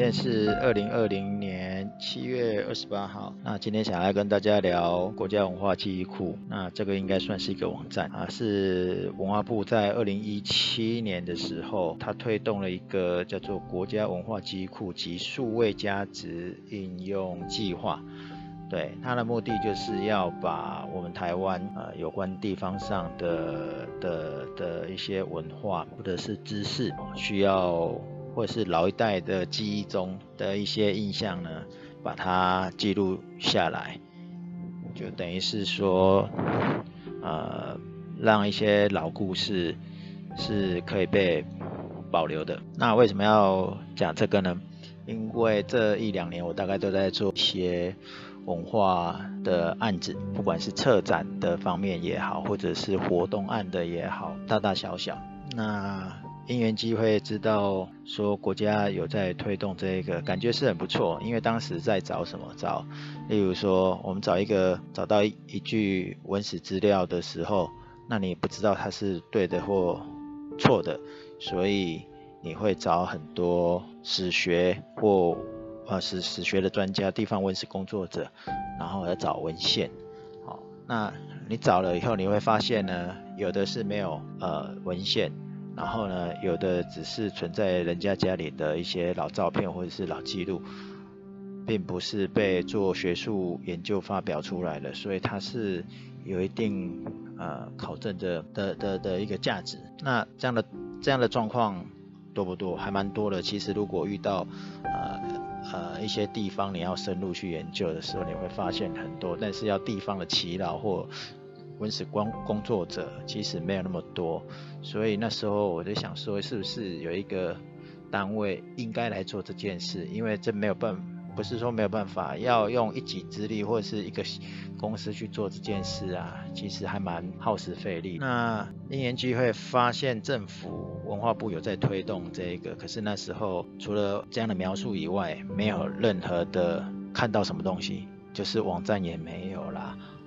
今天是二零二零年七月二十八号。那今天想要跟大家聊国家文化记忆库。那这个应该算是一个网站啊，是文化部在二零一七年的时候，它推动了一个叫做国家文化记忆库及数位价值应用计划。对，它的目的就是要把我们台湾啊有关地方上的的的一些文化或者是知识需要。或是老一代的记忆中的一些印象呢，把它记录下来，就等于是说，呃，让一些老故事是可以被保留的。那为什么要讲这个呢？因为这一两年我大概都在做一些文化的案子，不管是策展的方面也好，或者是活动案的也好，大大小小。那因缘机会知道说国家有在推动这一个，感觉是很不错。因为当时在找什么找，例如说我们找一个找到一一句文史资料的时候，那你不知道它是对的或错的，所以你会找很多史学或呃史史学的专家、地方文史工作者，然后来找文献。好，那你找了以后，你会发现呢，有的是没有呃文献。然后呢，有的只是存在人家家里的一些老照片或者是老记录，并不是被做学术研究发表出来的，所以它是有一定呃考证的的的的一个价值。那这样的这样的状况多不多？还蛮多的。其实如果遇到呃呃一些地方你要深入去研究的时候，你会发现很多，但是要地方的耆老或文史工工作者其实没有那么多，所以那时候我就想说，是不是有一个单位应该来做这件事？因为这没有办，不是说没有办法，要用一己之力或者是一个公司去做这件事啊，其实还蛮耗时费力。那因缘机会发现政府文化部有在推动这个，可是那时候除了这样的描述以外，没有任何的看到什么东西，就是网站也没有啦。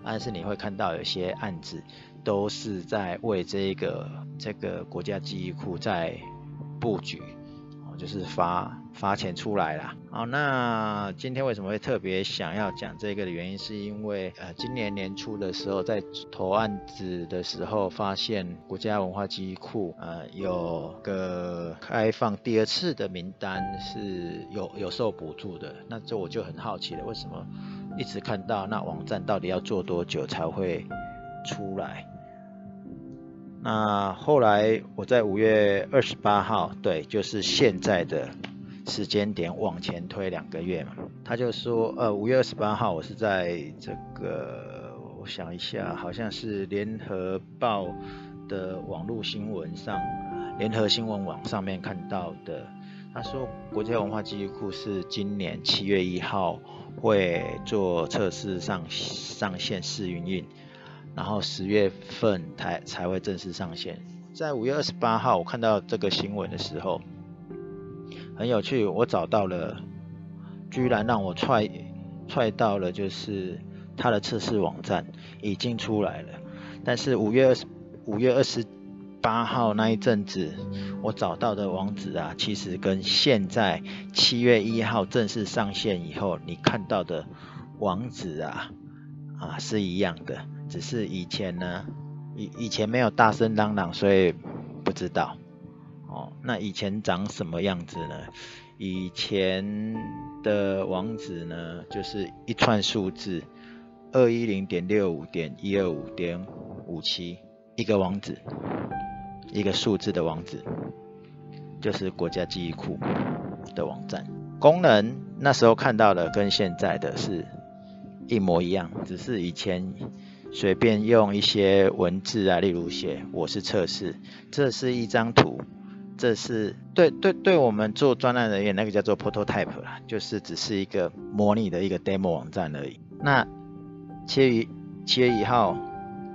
但是你会看到有些案子都是在为这个这个国家记忆库在布局，哦，就是发发钱出来啦。好，那今天为什么会特别想要讲这个的原因，是因为呃，今年年初的时候在投案子的时候，发现国家文化记忆库呃有个开放第二次的名单是有有受补助的，那这我就很好奇了，为什么？一直看到那网站到底要做多久才会出来？那后来我在五月二十八号，对，就是现在的时间点往前推两个月嘛。他就说，呃，五月二十八号我是在这个，我想一下，好像是联合报的网络新闻上，联合新闻网上面看到的。他说，国家文化记忆库是今年七月一号。会做测试上上线试运营，然后十月份才才会正式上线。在五月二十八号，我看到这个新闻的时候，很有趣，我找到了，居然让我踹踹到了，就是它的测试网站已经出来了。但是五月二十五月二十八号那一阵子，我找到的网址啊，其实跟现在七月一号正式上线以后，你看到的网址啊，啊是一样的，只是以前呢，以以前没有大声嚷嚷，所以不知道。哦，那以前长什么样子呢？以前的网址呢，就是一串数字，二一零点六五点一二五点五七，一个网址。一个数字的网址，就是国家记忆库的网站。功能那时候看到的跟现在的是一模一样，只是以前随便用一些文字啊，例如写“我是测试”，这是一张图，这是对对对我们做专案人员那个叫做 prototype 啦，就是只是一个模拟的一个 demo 网站而已。那七月七月一号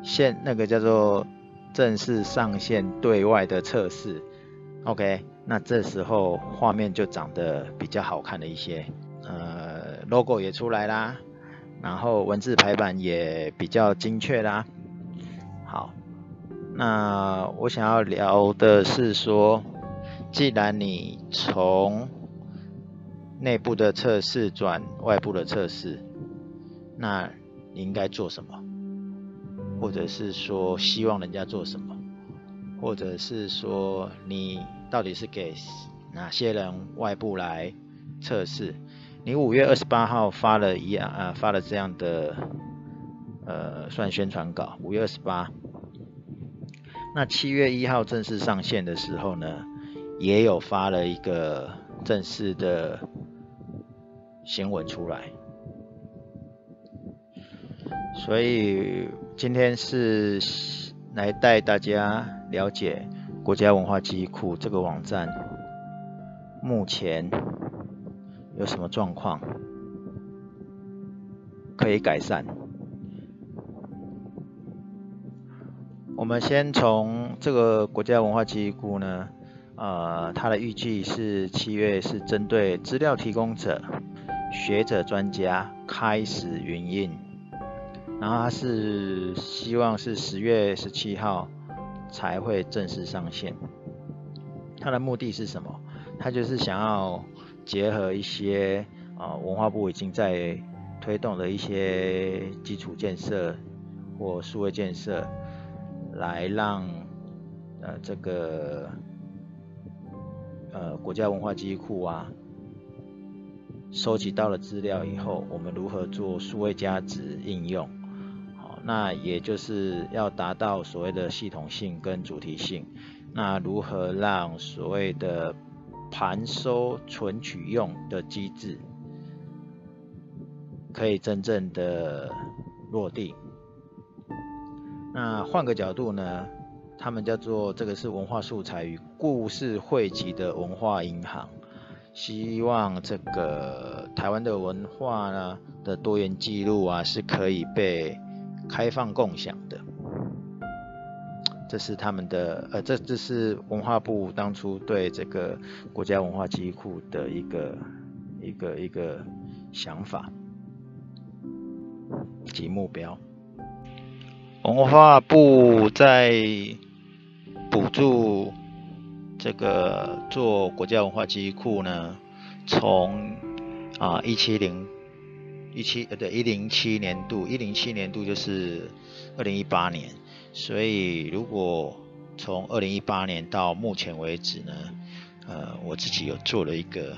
现那个叫做。正式上线对外的测试，OK，那这时候画面就长得比较好看了一些，呃，logo 也出来啦，然后文字排版也比较精确啦。好，那我想要聊的是说，既然你从内部的测试转外部的测试，那你应该做什么？或者是说希望人家做什么？或者是说你到底是给哪些人外部来测试？你五月二十八号发了一样啊，发了这样的呃算宣传稿，五月二十八。那七月一号正式上线的时候呢，也有发了一个正式的新闻出来。所以今天是来带大家了解国家文化记忆库这个网站目前有什么状况可以改善。我们先从这个国家文化记忆库呢，呃，它的预计是七月是针对资料提供者、学者、专家开始营运，然后它是希望是十月十七号才会正式上线。它的目的是什么？它就是想要结合一些啊、文化部已经在推动的一些基础建设或数位建设。来让呃这个呃国家文化记忆库啊收集到了资料以后，我们如何做数位价值应用？那也就是要达到所谓的系统性跟主题性。那如何让所谓的盘收存取用的机制可以真正的落地？那换个角度呢，他们叫做这个是文化素材与故事汇集的文化银行，希望这个台湾的文化呢的多元记录啊是可以被开放共享的。这是他们的呃，这这是文化部当初对这个国家文化记忆库的一个一个一个想法及目标。文化部在补助这个做国家文化记忆库呢，从啊一七零一七呃对一零七年度一零七年度就是二零一八年，所以如果从二零一八年到目前为止呢，呃我自己有做了一个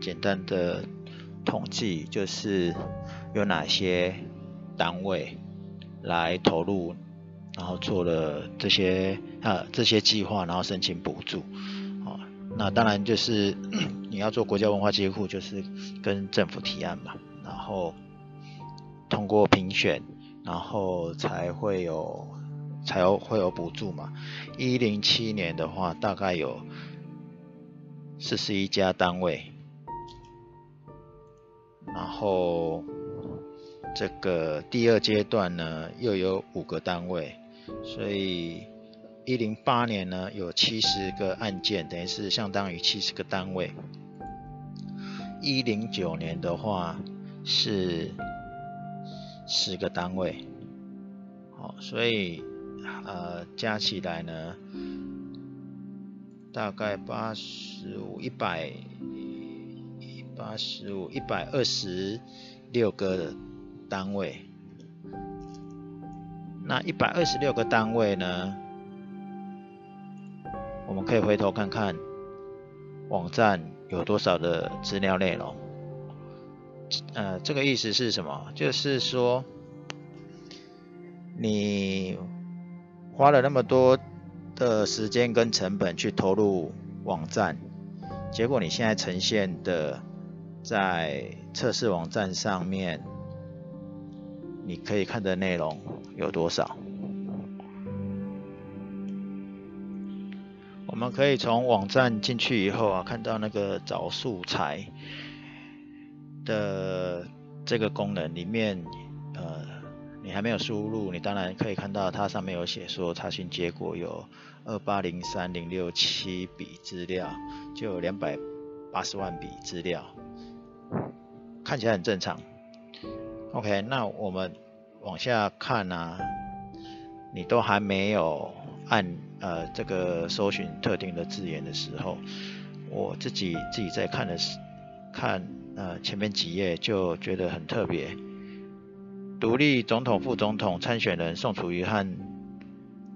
简单的统计，就是有哪些单位。来投入，然后做了这些呃这些计划，然后申请补助。哦，那当然就是 你要做国家文化记忆库，就是跟政府提案嘛，后通过评选，然后才会有才有会有补助嘛。一零七年的话，大概有四十一家单位，然后。这个第二阶段呢，又有五个单位，所以一零八年呢有七十个案件，等于是相当于七十个单位。一零九年的话是十个单位，好，所以呃加起来呢大概八十五、一百、八十五、一百二十六个。单位，那一百二十六个单位呢？我们可以回头看看网站有多少的资料内容。呃，这个意思是什么？就是说，你花了那么多的时间跟成本去投入网站，结果你现在呈现的在测试网站上面。你可以看的内容有多少？我们可以从网站进去以后啊，看到那个找素材的这个功能里面，呃，你还没有输入，你当然可以看到它上面有写说查询结果有二八零三零六七笔资料，就有两百八十万笔资料，看起来很正常。OK，那我们往下看啊，你都还没有按呃这个搜寻特定的字眼的时候，我自己自己在看的时看呃前面几页就觉得很特别。独立总统、副总统参选人宋楚瑜和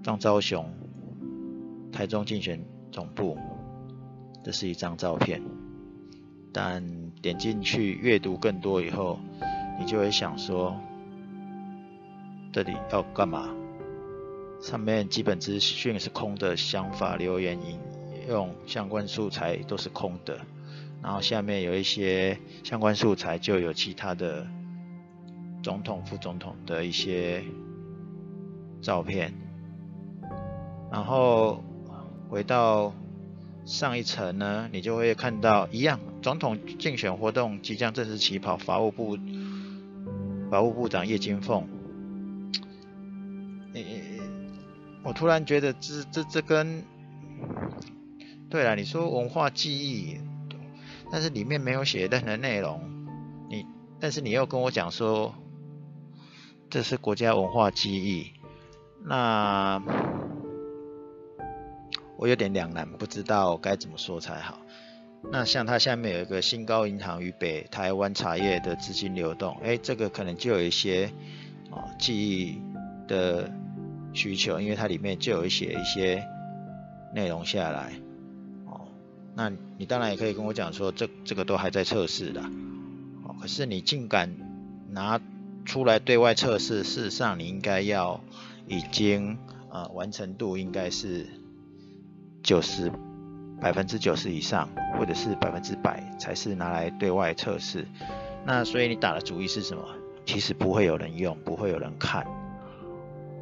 张昭雄，台中竞选总部，这是一张照片。但点进去阅读更多以后，你就会想说，这里要干嘛？上面基本资讯是空的，想法、留言、引用相关素材都是空的。然后下面有一些相关素材，就有其他的总统、副总统的一些照片。然后回到上一层呢，你就会看到一样，总统竞选活动即将正式起跑，法务部法务部长叶金凤。我突然觉得这这这跟，对了，你说文化记忆，但是里面没有写任何内容，你但是你又跟我讲说这是国家文化记忆，那我有点两难，不知道该怎么说才好。那像它下面有一个新高银行与北台湾茶叶的资金流动，哎，这个可能就有一些啊记忆的。需求，因为它里面就有一些一些内容下来，那你当然也可以跟我讲说，这这个都还在测试的，哦，可是你竟敢拿出来对外测试，事实上你应该要已经呃完成度应该是九十百分之九十以上，或者是百分之百才是拿来对外测试，那所以你打的主意是什么？其实不会有人用，不会有人看。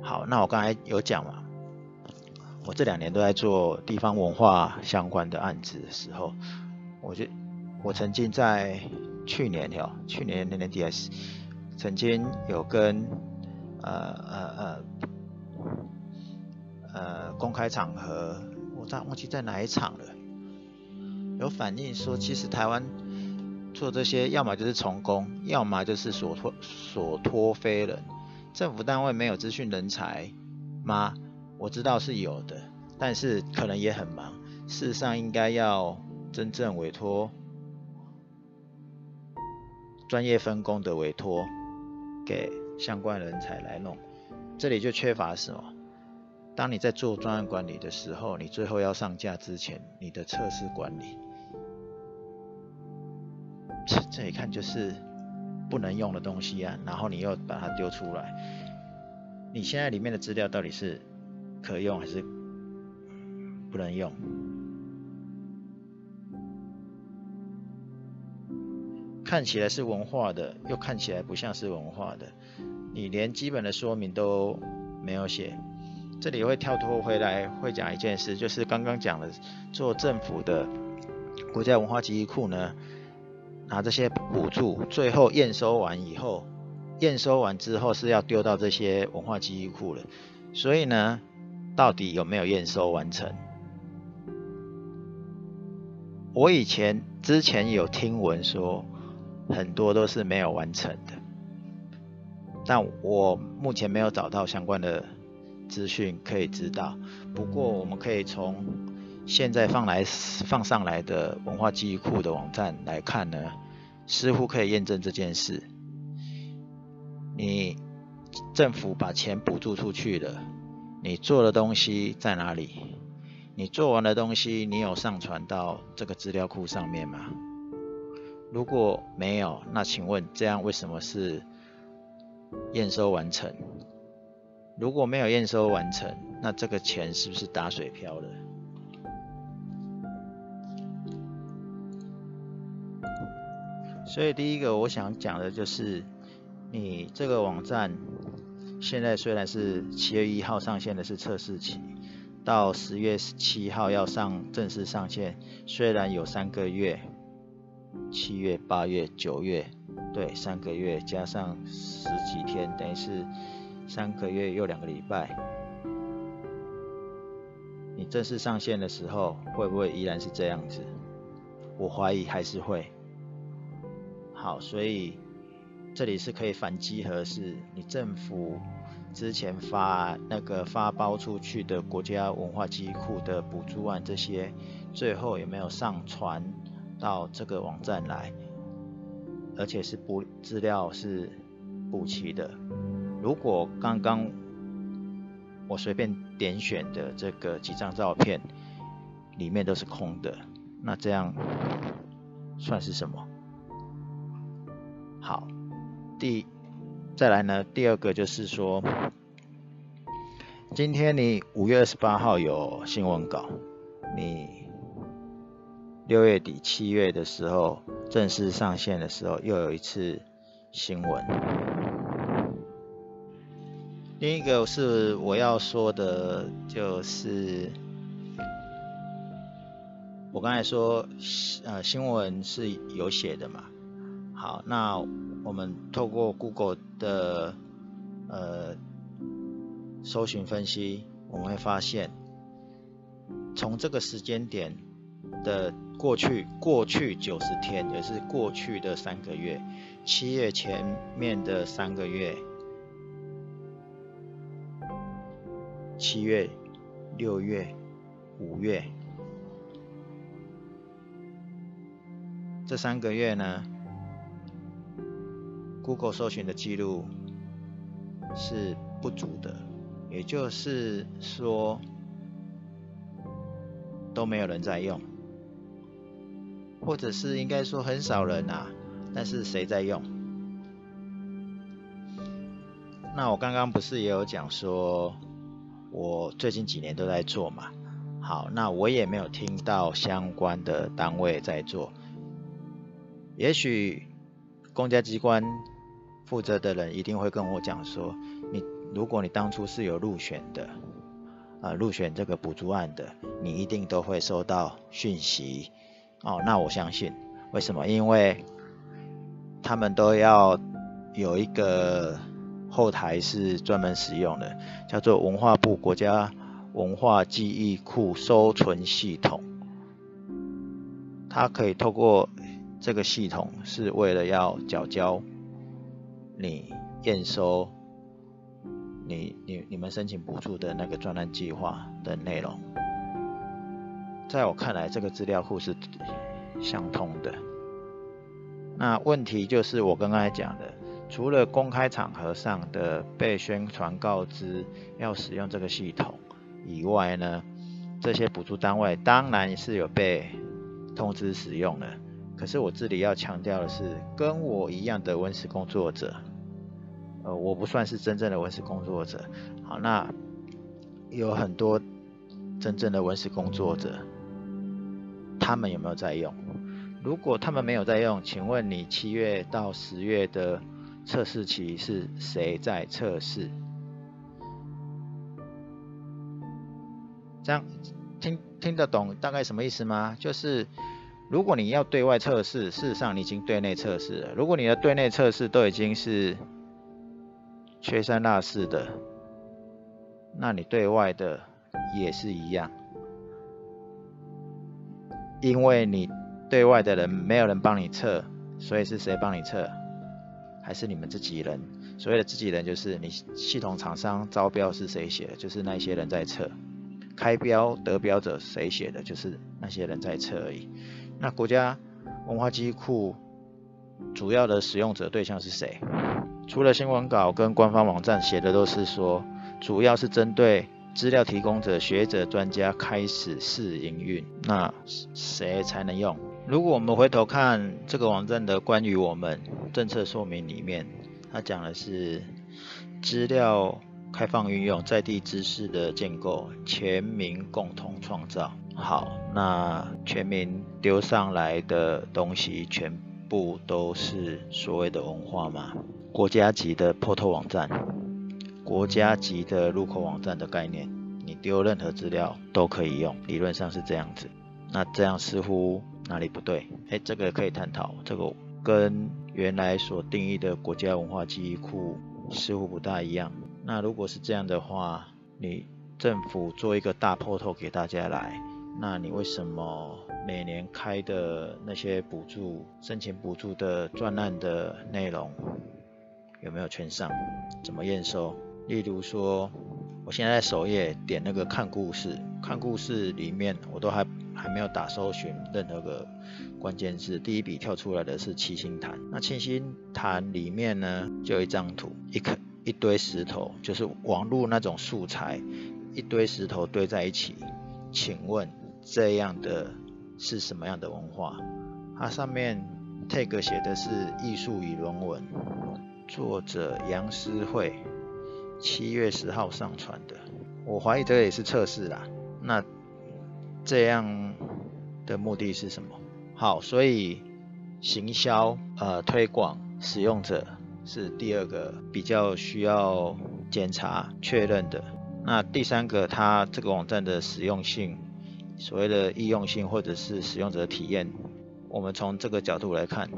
好，那我刚才有讲嘛，我这两年都在做地方文化相关的案子的时候，我就我曾经在去年哟，去年年底还是曾经有跟呃呃呃呃公开场合，我忘忘记在哪一场了，有反映说，其实台湾做这些，要么就是从公，要么就是所托所托非人。政府单位没有资讯人才吗？我知道是有的，但是可能也很忙。事实上，应该要真正委托专业分工的委托给相关人才来弄。这里就缺乏什么？当你在做专案管理的时候，你最后要上架之前，你的测试管理，这一看就是。不能用的东西啊，然后你又把它丢出来，你现在里面的资料到底是可用还是不能用？看起来是文化的，又看起来不像是文化的，你连基本的说明都没有写。这里会跳脱回来，会讲一件事，就是刚刚讲的，做政府的国家文化记忆库呢。拿这些补助，最后验收完以后，验收完之后是要丢到这些文化记忆库了。所以呢，到底有没有验收完成？我以前之前有听闻说，很多都是没有完成的，但我目前没有找到相关的资讯可以知道。不过我们可以从现在放来放上来的文化记忆库的网站来看呢，似乎可以验证这件事。你政府把钱补助出去了，你做的东西在哪里？你做完的东西，你有上传到这个资料库上面吗？如果没有，那请问这样为什么是验收完成？如果没有验收完成，那这个钱是不是打水漂了？所以第一个我想讲的就是，你这个网站现在虽然是七月一号上线的是测试期，到十月七号要上正式上线，虽然有三个月，七月、八月、九月，对，三个月加上十几天，等于是三个月又两个礼拜。你正式上线的时候，会不会依然是这样子？我怀疑还是会。好，所以这里是可以反击核，是你政府之前发那个发包出去的国家文化机库的补助案这些，最后有没有上传到这个网站来？而且是补资料是补齐的。如果刚刚我随便点选的这个几张照片里面都是空的，那这样算是什么？好，第再来呢，第二个就是说，今天你五月二十八号有新闻稿，你六月底七月的时候正式上线的时候又有一次新闻。另一个是我要说的，就是我刚才说，呃，新闻是有写的嘛。好，那我们透过 Google 的呃搜寻分析，我们会发现，从这个时间点的过去过去九十天，也是过去的三个月，七月前面的三个月，七月、六月、五月，这三个月呢，Google 搜寻的记录是不足的，也就是说都没有人在用，或者是应该说很少人啊，但是谁在用？那我刚刚不是也有讲说，我最近几年都在做嘛，好，那我也没有听到相关的单位在做，也许公家机关。负责的人一定会跟我讲说，你如果你当初是有入选的，啊，入选这个补助案的，你一定都会收到讯息。哦，那我相信，为什么？因为他们都要有一个后台是专门使用的，叫做文化部国家文化记忆库收存系统。它可以透过这个系统，是为了要缴交。你验收你你你们申请补助的那个专案计划的内容，在我看来，这个资料库是相通的。那问题就是我刚刚才讲的，除了公开场合上的被宣传告知要使用这个系统以外呢，这些补助单位当然是有被通知使用的。可是我这里要强调的是，跟我一样的文史工作者，呃，我不算是真正的文史工作者。好，那有很多真正的文史工作者，他们有没有在用？如果他们没有在用，请问你七月到十月的测试期是谁在测试？这样听听得懂大概什么意思吗？就是。如果你要对外测试，事实上你已经对内测试了。如果你的对内测试都已经是缺三落四的，那你对外的也是一样，因为你对外的人没有人帮你测，所以是谁帮你测？还是你们自己人？所谓的自己人就是你系统厂商招标是谁写的，就是那些人在测；开标得标者谁写的，就是那些人在测而已。那国家文化记忆库主要的使用者对象是谁？除了新闻稿跟官方网站写的都是说，主要是针对资料提供者、学者、专家开始试营运。那谁才能用？如果我们回头看这个网站的关于我们政策说明里面，它讲的是资料开放运用、在地知识的建构、全民共同创造。好，那全民丢上来的东西全部都是所谓的文化吗？国家级的 portal 网站，国家级的入口网站的概念，你丢任何资料都可以用，理论上是这样子。那这样似乎哪里不对？哎，这个可以探讨，这个跟原来所定义的国家文化记忆库似乎不大一样。那如果是这样的话，你政府做一个大 portal 给大家来。那你为什么每年开的那些补助、申请补助的专案的内容有没有全上？怎么验收？例如说，我现在首页点那个看故事，看故事里面，我都还还没有打搜寻任何个关键字，第一笔跳出来的是七星潭。那七星潭里面呢，就一张图，一颗一堆石头，就是网络那种素材，一堆石头堆在一起。请问这样的是什么样的文化？它上面 tag 写的是艺术与人文，作者杨思慧，七月十号上传的。我怀疑这个也是测试啦。那这样的目的是什么？好，所以行销呃推广使用者是第二个比较需要检查确认的。那第三个，它这个网站的实用性，所谓的易用性或者是使用者体验，我们从这个角度来看，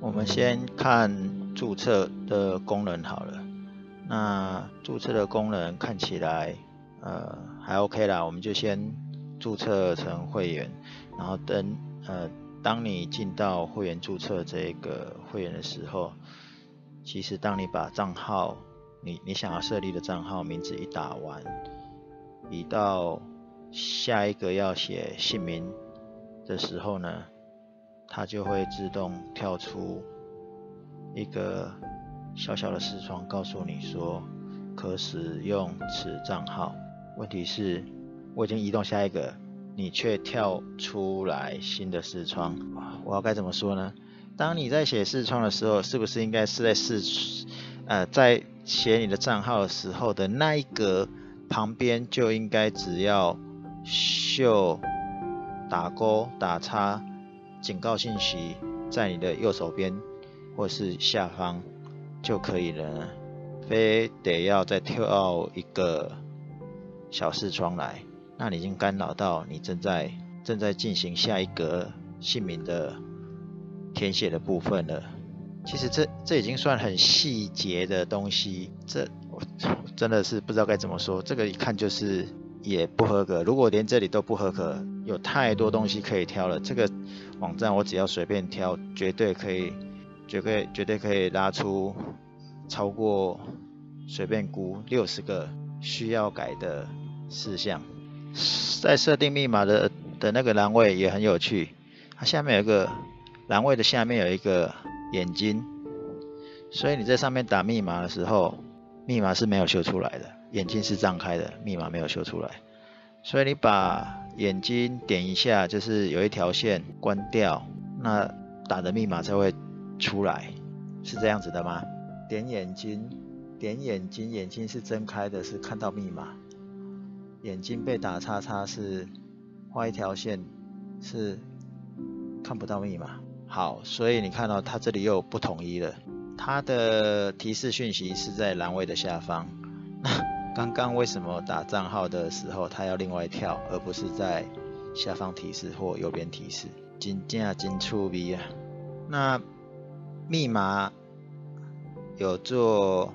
我们先看注册的功能好了。那注册的功能看起来呃还 OK 啦，我们就先注册成会员，然后等呃当你进到会员注册这个会员的时候，其实当你把账号你你想要设立的账号名字一打完，一到下一个要写姓名的时候呢，它就会自动跳出一个小小的视窗，告诉你说可使用此账号。问题是，我已经移动下一个，你却跳出来新的视窗，我要该怎么说呢？当你在写视窗的时候，是不是应该是在视呃在写你的账号的时候的那一格旁边就应该只要秀打勾打叉警告信息在你的右手边或是下方就可以了，非得要再跳一个小视窗来，那你已经干扰到你正在正在进行下一格姓名的填写的部分了。其实这这已经算很细节的东西，这我真的是不知道该怎么说。这个一看就是也不合格。如果连这里都不合格，有太多东西可以挑了。这个网站我只要随便挑，绝对可以，绝对绝对可以拉出超过随便估六十个需要改的事项。在设定密码的的那个栏位也很有趣，它下面有一个栏位的下面有一个。眼睛，所以你在上面打密码的时候，密码是没有秀出来的，眼睛是张开的，密码没有秀出来。所以你把眼睛点一下，就是有一条线关掉，那打的密码才会出来，是这样子的吗？点眼睛，点眼睛，眼睛是睁开的，是看到密码。眼睛被打叉叉是画一条线，是看不到密码。好，所以你看到它这里又不统一了。它的提示讯息是在栏位的下方。那 刚刚为什么打账号的时候，它要另外跳，而不是在下方提示或右边提示？真正真趣味啊！那密码有做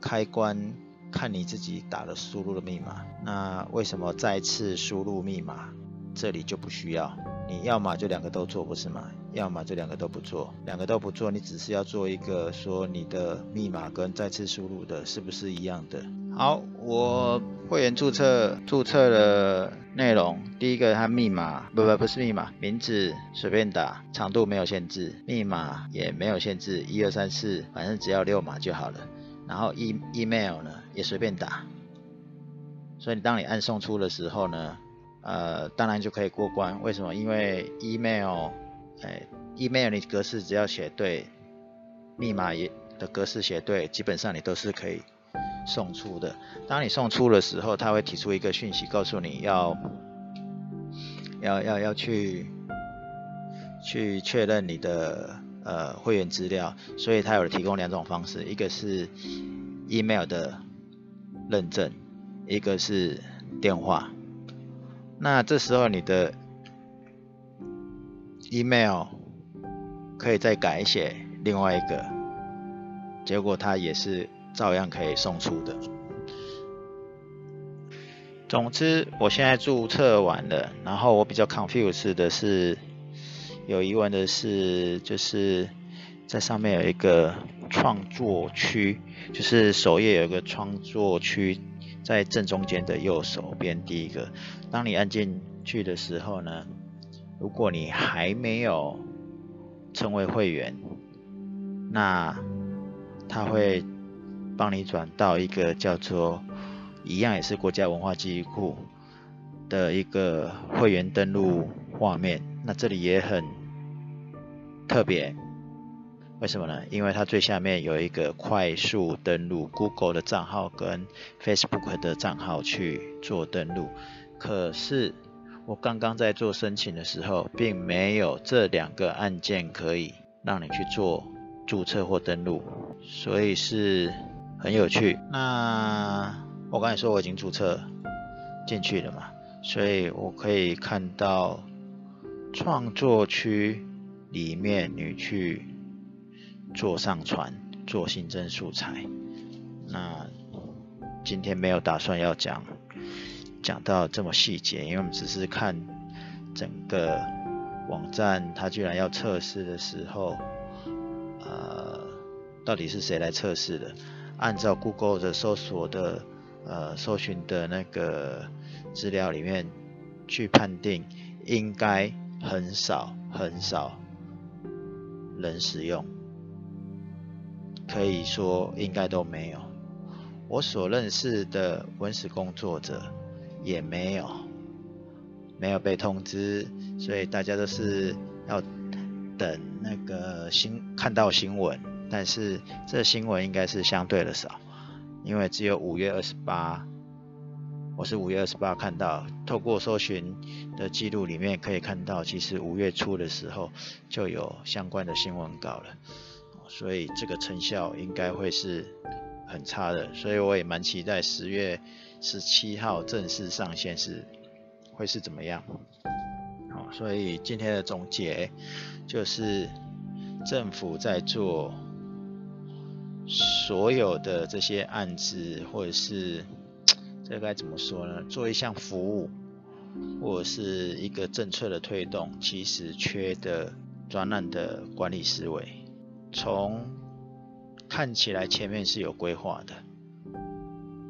开关，看你自己打的输入的密码。那为什么再次输入密码，这里就不需要？你要么就两个都做，不是吗？要么就两个都不做，两个都不做，你只是要做一个说你的密码跟再次输入的是不是一样的？好，我会员注册注册的内容，第一个它密码不不不是密码，名字随便打，长度没有限制，密码也没有限制，一二三四，反正只要六码就好了。然后 e email 呢也随便打，所以当你按送出的时候呢。呃，当然就可以过关。为什么？因为 email，哎，email 你格式只要写对，密码也的格式写对，基本上你都是可以送出的。当你送出的时候，他会提出一个讯息，告诉你要要要要去去确认你的呃会员资料，所以他有提供两种方式，一个是 email 的认证，一个是电话。那这时候你的 email 可以再改写另外一个，结果它也是照样可以送出的。总之，我现在注册完了，然后我比较 confused 的是，有疑问的是，就是在上面有一个创作区，就是首页有一个创作区，在正中间的右手边第一个。当你按进去的时候呢，如果你还没有成为会员，那他会帮你转到一个叫做一样也是国家文化记忆库的一个会员登录画面。那这里也很特别。为什么呢？因为它最下面有一个快速登录 Google 的账号跟 Facebook 的账号去做登录。可是我刚刚在做申请的时候，并没有这两个按键可以让你去做注册或登录，所以是很有趣。那我刚才说我已经注册进去了嘛，所以我可以看到创作区里面你去。做上传，做新增素材。那今天没有打算要讲讲到这么细节，因为我们只是看整个网站，它居然要测试的时候，呃，到底是谁来测试的？按照 Google 的搜索的呃搜寻的那个资料里面去判定，应该很少很少人使用。可以说应该都没有，我所认识的文史工作者也没有，没有被通知，所以大家都是要等那个新看到新闻，但是这新闻应该是相对的少，因为只有五月二十八，我是五月二十八看到，透过搜寻的记录里面可以看到，其实五月初的时候就有相关的新闻稿了。所以这个成效应该会是很差的，所以我也蛮期待十月十七号正式上线是会是怎么样。好，所以今天的总结就是政府在做所有的这些案子，或者是这该怎么说呢？做一项服务或者是一个政策的推动，其实缺的专案的管理思维。从看起来前面是有规划的，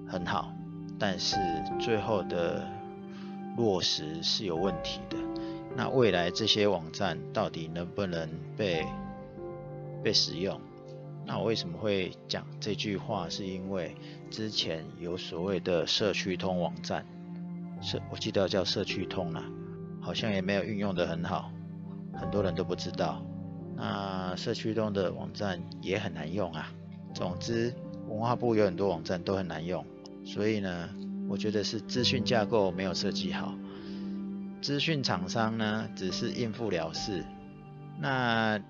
很好，但是最后的落实是有问题的。那未来这些网站到底能不能被被使用？那我为什么会讲这句话？是因为之前有所谓的社区通网站，社我记得叫社区通啦，好像也没有运用得很好，很多人都不知道。那社区通的网站也很难用啊。总之，文化部有很多网站都很难用，所以呢，我觉得是资讯架构没有设计好。资讯厂商呢，只是应付了事。那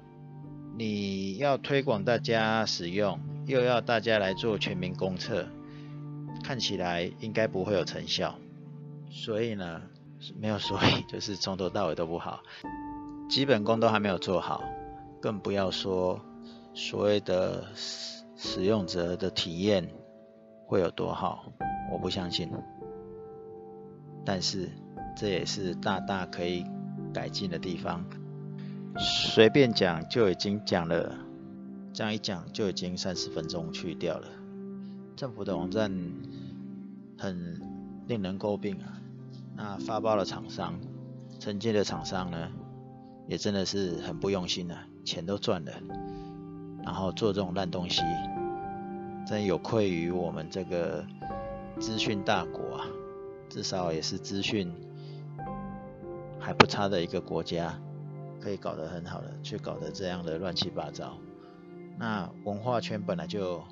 你要推广大家使用，又要大家来做全民公测，看起来应该不会有成效。所以呢，没有所以，就是从头到尾都不好，基本功都还没有做好。更不要说所谓的使使用者的体验会有多好，我不相信。但是这也是大大可以改进的地方。随便讲就已经讲了，这样一讲就已经三十分钟去掉了。政府的网站很令人诟病啊。那发包的厂商、承接的厂商呢，也真的是很不用心啊。钱都赚了，然后做这种烂东西，真有愧于我们这个资讯大国啊！至少也是资讯还不差的一个国家，可以搞得很好的，却搞得这样的乱七八糟。那文化圈本来就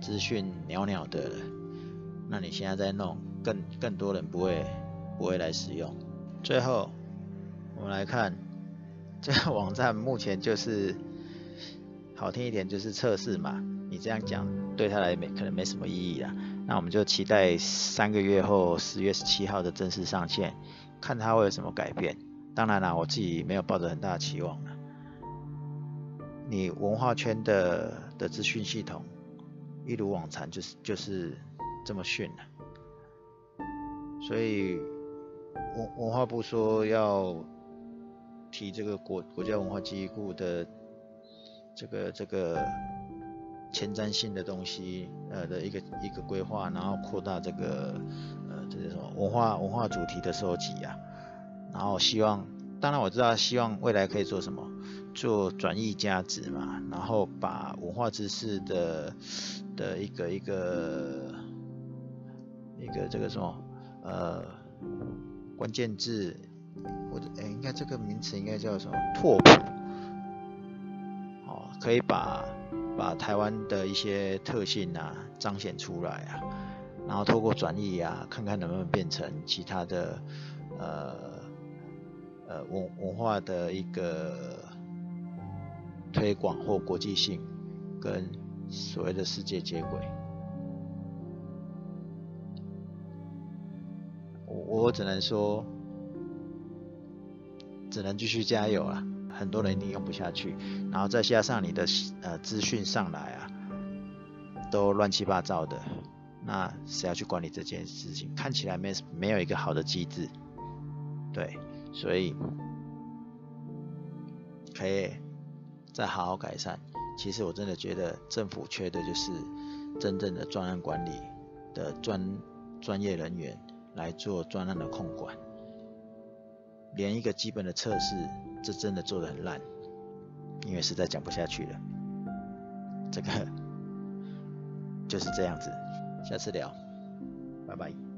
资讯袅袅的了，那你现在在弄，更更多人不会不会来使用。最后，我们来看。这个网站目前就是好听一点就是测试嘛，你这样讲对他来没可能没什么意义啦。那我们就期待三个月后十月十七号的正式上线，看它会有什么改变。当然啦，我自己没有抱着很大的期望了。你文化圈的的资讯系统一如往常就是就是这么逊了，所以文文化部说要。提这个国国家文化记忆库的这个这个前瞻性的东西，呃的一个一个规划，然后扩大这个呃这是什么文化文化主题的收集啊，然后希望，当然我知道希望未来可以做什么，做转移价值嘛，然后把文化知识的的一个一个一个这个什么呃关键字，或者哎应该这个名词应该叫什么拓扑，哦可以把。把台湾的一些特性啊彰显出来啊，然后透过转译啊，看看能不能变成其他的呃呃文文化的一个推广或国际性，跟所谓的世界接轨。我我只能说，只能继续加油啊。很多人一定用不下去，然后再加上你的呃资讯上来啊，都乱七八糟的，那谁要去管理这件事情？看起来没没有一个好的机制，对，所以可以再好好改善。其实我真的觉得政府缺的就是真正的专案管理的专专业人员来做专案的控管。连一个基本的测试，这真的做得很烂，因为实在讲不下去了。这个 就是这样子，下次聊，拜拜。